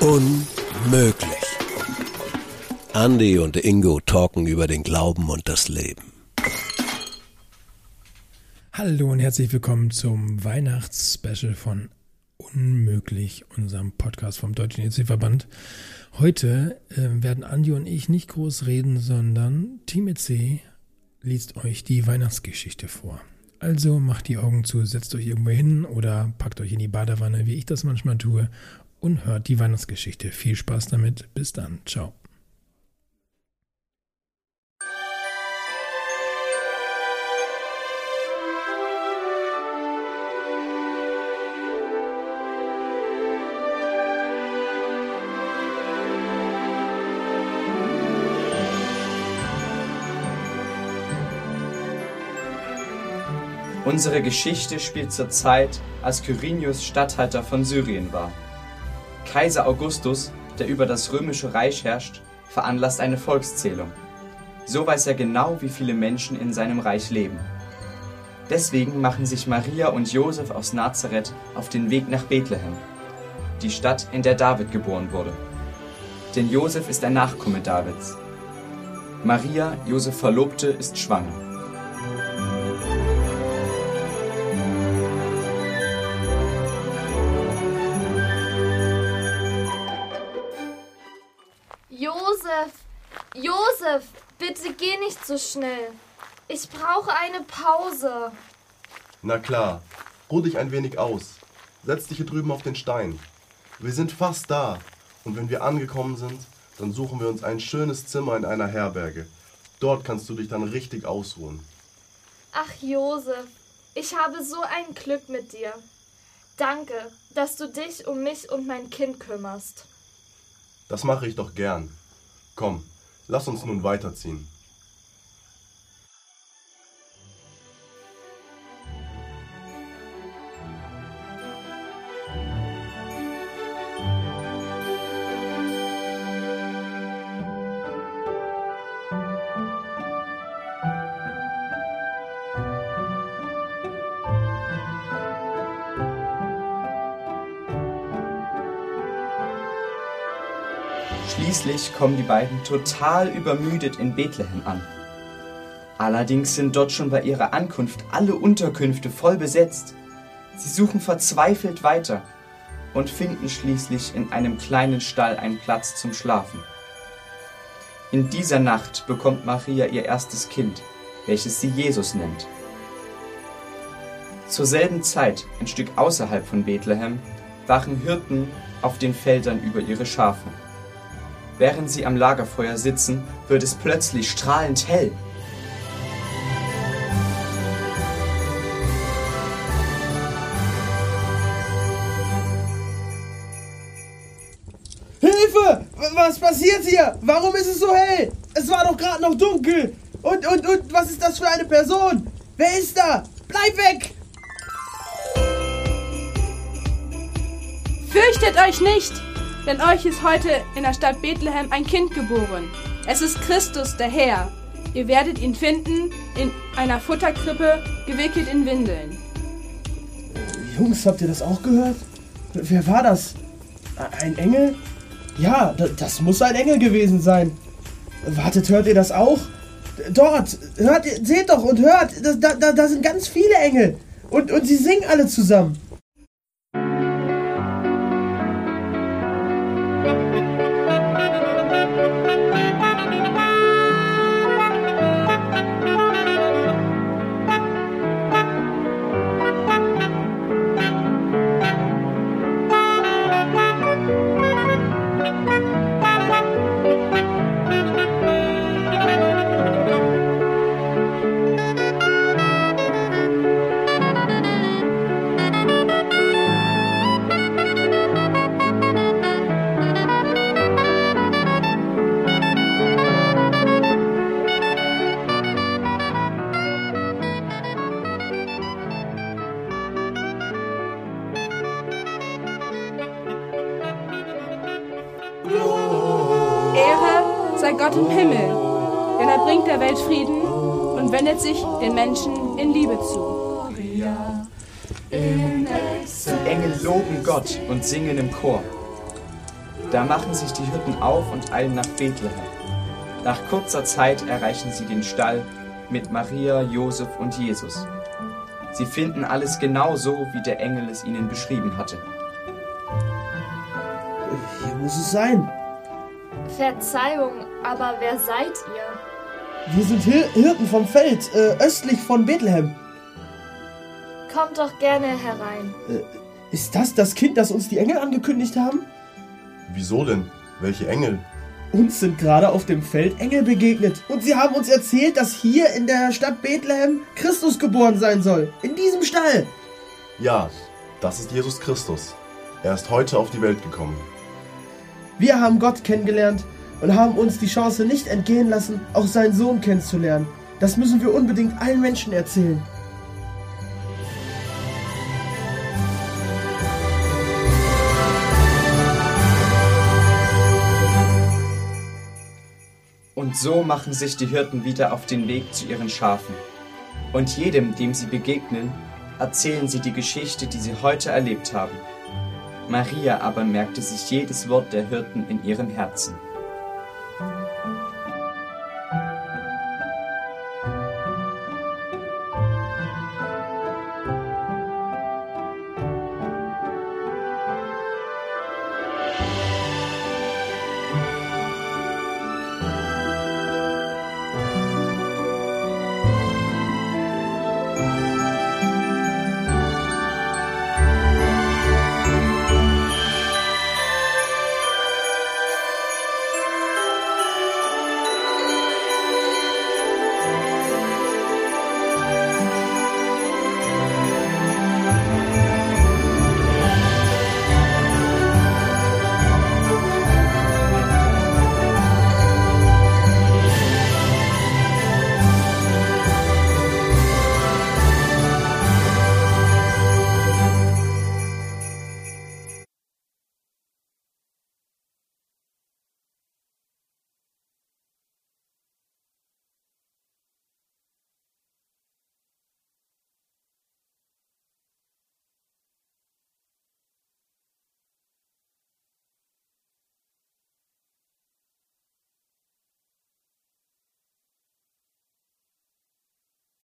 Unmöglich. Andy und Ingo talken über den Glauben und das Leben. Hallo und herzlich willkommen zum Weihnachtsspecial von Unmöglich, unserem Podcast vom Deutschen EC-Verband. Heute äh, werden Andi und ich nicht groß reden, sondern Team EC liest euch die Weihnachtsgeschichte vor. Also macht die Augen zu, setzt euch irgendwo hin oder packt euch in die Badewanne, wie ich das manchmal tue, und hört die Weihnachtsgeschichte. Viel Spaß damit. Bis dann. Ciao. Unsere Geschichte spielt zur Zeit, als Kyrenius Statthalter von Syrien war. Kaiser Augustus, der über das römische Reich herrscht, veranlasst eine Volkszählung. So weiß er genau, wie viele Menschen in seinem Reich leben. Deswegen machen sich Maria und Josef aus Nazareth auf den Weg nach Bethlehem, die Stadt, in der David geboren wurde. Denn Josef ist ein Nachkomme Davids. Maria, Josef Verlobte, ist schwanger. Josef, bitte geh nicht so schnell. Ich brauche eine Pause. Na klar, ruh dich ein wenig aus. Setz dich hier drüben auf den Stein. Wir sind fast da. Und wenn wir angekommen sind, dann suchen wir uns ein schönes Zimmer in einer Herberge. Dort kannst du dich dann richtig ausruhen. Ach, Josef, ich habe so ein Glück mit dir. Danke, dass du dich um mich und mein Kind kümmerst. Das mache ich doch gern. Komm, lass uns nun weiterziehen. Schließlich kommen die beiden total übermüdet in Bethlehem an. Allerdings sind dort schon bei ihrer Ankunft alle Unterkünfte voll besetzt. Sie suchen verzweifelt weiter und finden schließlich in einem kleinen Stall einen Platz zum Schlafen. In dieser Nacht bekommt Maria ihr erstes Kind, welches sie Jesus nennt. Zur selben Zeit, ein Stück außerhalb von Bethlehem, wachen Hirten auf den Feldern über ihre Schafe. Während sie am Lagerfeuer sitzen, wird es plötzlich strahlend hell. Hilfe! Was passiert hier? Warum ist es so hell? Es war doch gerade noch dunkel. Und, und, und, was ist das für eine Person? Wer ist da? Bleib weg! Fürchtet euch nicht, denn euch ist heute in der Stadt Bethlehem ein Kind geboren. Es ist Christus, der Herr. Ihr werdet ihn finden in einer Futterkrippe, gewickelt in Windeln. Jungs, habt ihr das auch gehört? Wer war das? Ein Engel? Ja, das muss ein Engel gewesen sein. Wartet, hört ihr das auch? Dort, hört, seht doch und hört, da, da, da sind ganz viele Engel. Und, und sie singen alle zusammen. Thank you. Sei Gott im Himmel, denn er bringt der Welt Frieden und wendet sich den Menschen in Liebe zu. In loben Gott und singen im Chor. Da machen sich die Hirten auf und eilen nach Bethlehem. Nach kurzer Zeit erreichen sie den Stall mit Maria, Josef und Jesus. Sie finden alles genau so, wie der Engel es ihnen beschrieben hatte. Hier muss es sein. Verzeihung, aber wer seid ihr? Wir sind Hir Hirten vom Feld, äh, östlich von Bethlehem. Kommt doch gerne herein. Ist das das Kind, das uns die Engel angekündigt haben? Wieso denn? Welche Engel? Uns sind gerade auf dem Feld Engel begegnet und sie haben uns erzählt, dass hier in der Stadt Bethlehem Christus geboren sein soll. In diesem Stall. Ja, das ist Jesus Christus. Er ist heute auf die Welt gekommen. Wir haben Gott kennengelernt und haben uns die Chance nicht entgehen lassen, auch seinen Sohn kennenzulernen. Das müssen wir unbedingt allen Menschen erzählen. Und so machen sich die Hirten wieder auf den Weg zu ihren Schafen. Und jedem, dem sie begegnen, erzählen sie die Geschichte, die sie heute erlebt haben. Maria aber merkte sich jedes Wort der Hirten in ihrem Herzen.